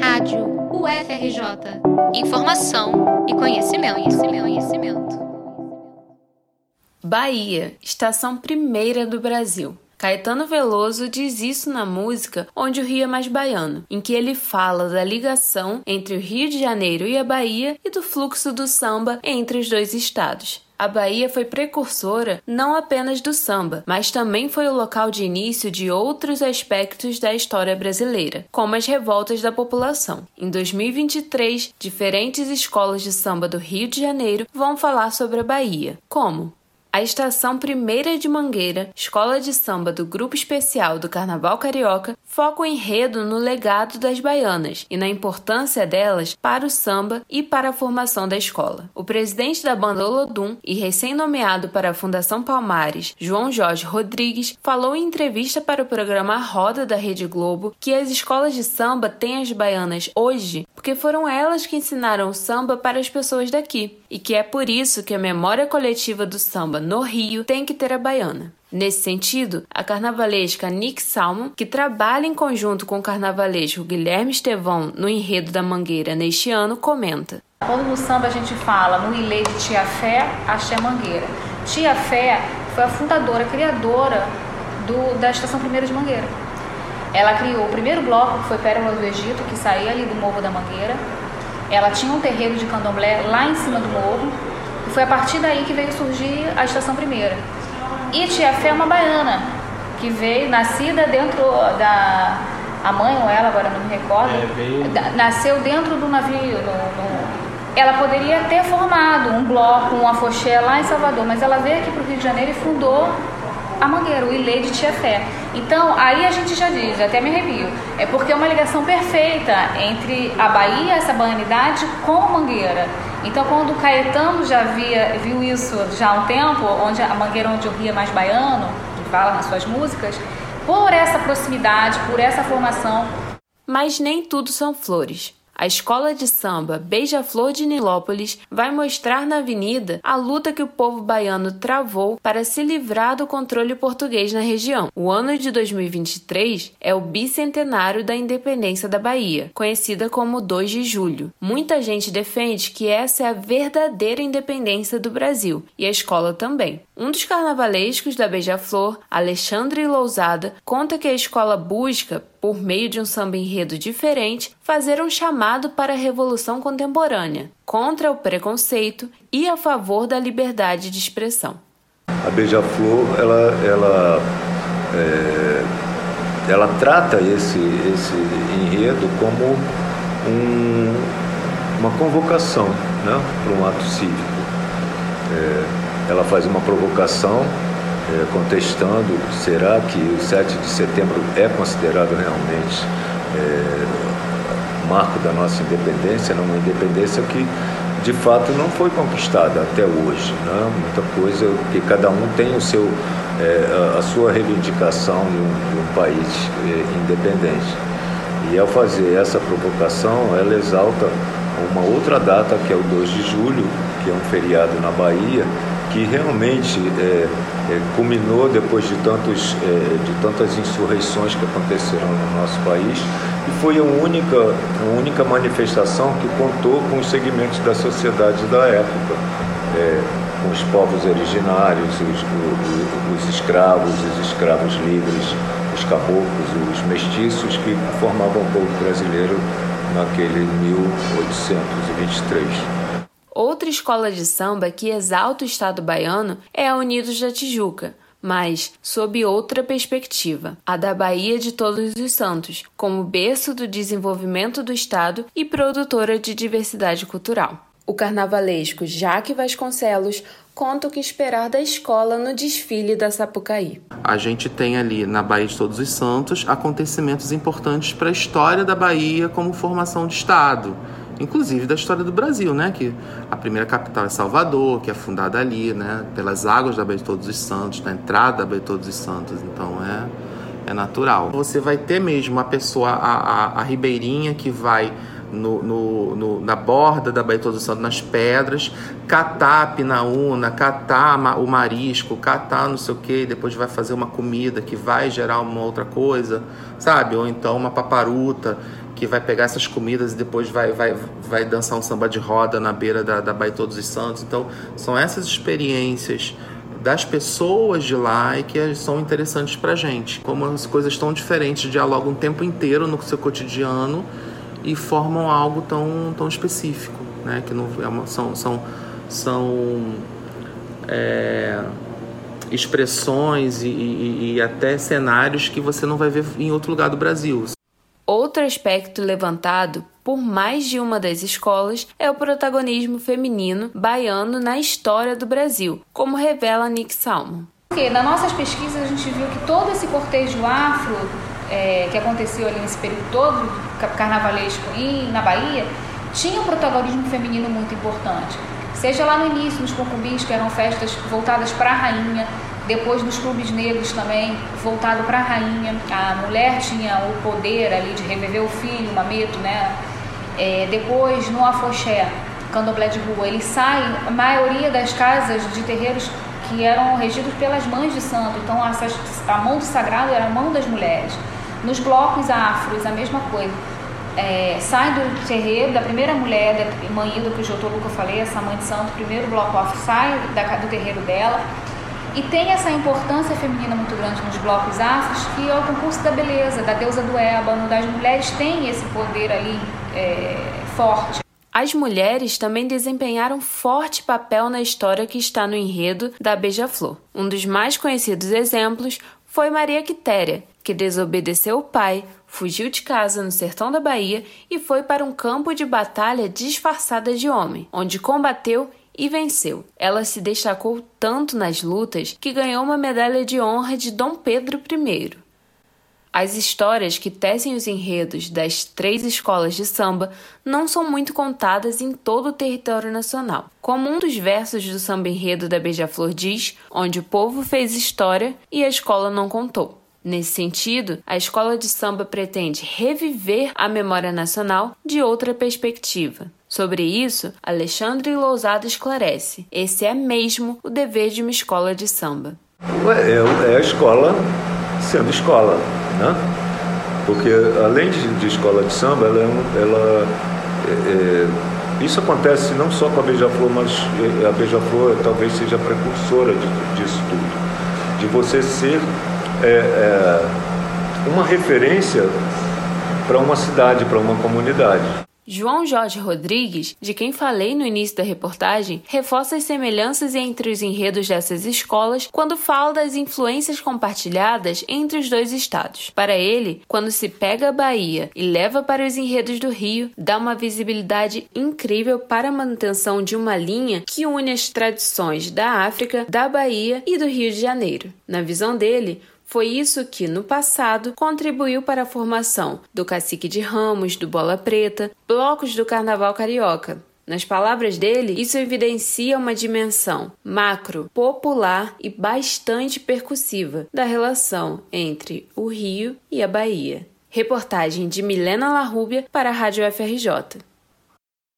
Rádio UFRJ. Informação e conhecimento, conhecimento, conhecimento. Bahia, estação primeira do Brasil. Caetano Veloso diz isso na música Onde o Rio é Mais Baiano, em que ele fala da ligação entre o Rio de Janeiro e a Bahia e do fluxo do samba entre os dois estados. A Bahia foi precursora não apenas do samba, mas também foi o local de início de outros aspectos da história brasileira, como as revoltas da população. Em 2023, diferentes escolas de samba do Rio de Janeiro vão falar sobre a Bahia. Como? A Estação Primeira de Mangueira, escola de samba do Grupo Especial do Carnaval Carioca, foca o enredo no legado das baianas e na importância delas para o samba e para a formação da escola. O presidente da banda Olodum e recém-nomeado para a Fundação Palmares, João Jorge Rodrigues, falou em entrevista para o programa Roda da Rede Globo que as escolas de samba têm as baianas hoje porque foram elas que ensinaram o samba para as pessoas daqui e que é por isso que a memória coletiva do samba no Rio tem que ter a baiana. Nesse sentido, a carnavalesca Nick Salmon, que trabalha em conjunto com o carnavalesco Guilherme Estevão no Enredo da Mangueira neste ano, comenta. Quando no samba a gente fala no ilê de Tia Fé, Axé Mangueira. Tia Fé foi a fundadora, criadora do, da Estação Primeira de Mangueira. Ela criou o primeiro bloco, que foi Pérola do Egito, que saía ali do Morro da Mangueira. Ela tinha um terreiro de candomblé lá em cima do morro. E foi a partir daí que veio surgir a Estação Primeira. E Tia Fé é uma baiana, que veio, nascida dentro da. A mãe ou ela, agora não me recordo, é, veio... nasceu dentro do navio. No, no... Ela poderia ter formado um bloco, um afoxé lá em Salvador, mas ela veio aqui para o Rio de Janeiro e fundou a Mangueira, o Ilê de Tia Fé. Então, aí a gente já diz, até me arrepio, é porque é uma ligação perfeita entre a Bahia, essa baianidade, com a Mangueira. Então, quando o Caetano já via, viu isso já há um tempo, onde a Mangueira onde o rio é mais baiano, que fala nas suas músicas, por essa proximidade, por essa formação. Mas nem tudo são flores. A escola de samba Beija-Flor de Nilópolis vai mostrar na avenida a luta que o povo baiano travou para se livrar do controle português na região. O ano de 2023 é o bicentenário da independência da Bahia, conhecida como 2 de julho. Muita gente defende que essa é a verdadeira independência do Brasil, e a escola também. Um dos carnavalescos da Beija-Flor, Alexandre Lousada, conta que a escola busca, por meio de um samba enredo diferente, fazer um chamado para a revolução contemporânea, contra o preconceito e a favor da liberdade de expressão. A Beija-Flor, ela, ela, é, ela trata esse, esse enredo como um, uma convocação né, para um ato cívico. É, ela faz uma provocação é, contestando será que o 7 de setembro é considerado realmente é, marco da nossa independência, não uma independência que de fato não foi conquistada até hoje. Né? Muita coisa que cada um tem o seu, é, a sua reivindicação de um, de um país é, independente. E ao fazer essa provocação, ela exalta uma outra data, que é o 2 de julho, que é um feriado na Bahia, que realmente é, é, culminou depois de, tantos, é, de tantas insurreições que aconteceram no nosso país e foi a única, a única manifestação que contou com os segmentos da sociedade da época, é, com os povos originários, os, os, os escravos, os escravos livres, os caboclos, os mestiços que formavam o povo brasileiro naquele 1823. Outra escola de samba que exalta o estado baiano é a Unidos da Tijuca, mas sob outra perspectiva, a da Bahia de Todos os Santos, como berço do desenvolvimento do estado e produtora de diversidade cultural. O carnavalesco Jaque Vasconcelos conta o que esperar da escola no desfile da Sapucaí. A gente tem ali na Bahia de Todos os Santos acontecimentos importantes para a história da Bahia como formação de estado inclusive da história do Brasil, né? Que a primeira capital é Salvador, que é fundada ali, né? Pelas águas da Baía de Todos os Santos, na entrada da Baía de Todos os Santos. Então é, é natural. Você vai ter mesmo a pessoa, a, a, a ribeirinha que vai no, no, no, na borda da Baía Todos os Santos, nas pedras, catar a pinaúna, catar o marisco, catar não sei o que, depois vai fazer uma comida que vai gerar uma outra coisa, sabe? Ou então uma paparuta que vai pegar essas comidas e depois vai, vai, vai dançar um samba de roda na beira da, da Baía Todos os Santos. Então, são essas experiências das pessoas de lá e que são interessantes para gente. Como as coisas tão diferentes dialogam o tempo inteiro no seu cotidiano e formam algo tão, tão específico, né? Que não, é uma, são, são, são é, expressões e, e, e até cenários que você não vai ver em outro lugar do Brasil. Outro aspecto levantado por mais de uma das escolas é o protagonismo feminino baiano na história do Brasil, como revela Nick. Porque nas nossas pesquisas a gente viu que todo esse cortejo afro é, que aconteceu ali nesse período todo carnavalesco e na Bahia tinha um protagonismo feminino muito importante. Seja lá no início, nos concubins, que eram festas voltadas para a rainha, depois nos clubes negros também, voltado para a rainha. A mulher tinha o poder ali de reviver o filho, o mameto, né? É, depois no afoxé, candomblé de rua, ele sai, a maioria das casas de terreiros que eram regidos pelas mães de santo, então a mão do sagrado era a mão das mulheres. Nos blocos afros, a mesma coisa. É, sai do terreiro, da primeira mulher, da mãe Ilda, que o Jotô Luca falei, essa mãe de santo, primeiro bloco afro, sai da, do terreiro dela, e tem essa importância feminina muito grande nos blocos afros, que é o concurso da beleza, da deusa do ébano, das mulheres têm esse poder ali é, forte. As mulheres também desempenharam forte papel na história que está no enredo da Beija-Flor. Um dos mais conhecidos exemplos foi Maria Quitéria, que desobedeceu o pai, fugiu de casa no sertão da Bahia e foi para um campo de batalha disfarçada de homem, onde combateu e venceu. Ela se destacou tanto nas lutas que ganhou uma medalha de honra de Dom Pedro I. As histórias que tecem os enredos das três escolas de samba não são muito contadas em todo o território nacional. Como um dos versos do samba enredo da Beija-Flor diz, onde o povo fez história e a escola não contou. Nesse sentido, a escola de samba pretende reviver a memória nacional de outra perspectiva. Sobre isso, Alexandre Lousada esclarece: esse é mesmo o dever de uma escola de samba. É, é a escola sendo escola, né? Porque além de, de escola de samba, ela, é ela é, é, isso acontece não só com a Beija-Flor, mas é, a Beija-Flor talvez seja precursora de, disso tudo, de você ser é, é, uma referência para uma cidade, para uma comunidade. João Jorge Rodrigues, de quem falei no início da reportagem, reforça as semelhanças entre os enredos dessas escolas quando fala das influências compartilhadas entre os dois estados. Para ele, quando se pega a Bahia e leva para os enredos do Rio, dá uma visibilidade incrível para a manutenção de uma linha que une as tradições da África, da Bahia e do Rio de Janeiro. Na visão dele, foi isso que, no passado, contribuiu para a formação do Cacique de Ramos, do Bola Preta, blocos do Carnaval Carioca. Nas palavras dele, isso evidencia uma dimensão macro, popular e bastante percussiva da relação entre o Rio e a Bahia. Reportagem de Milena Larrúbia para a Rádio FRJ.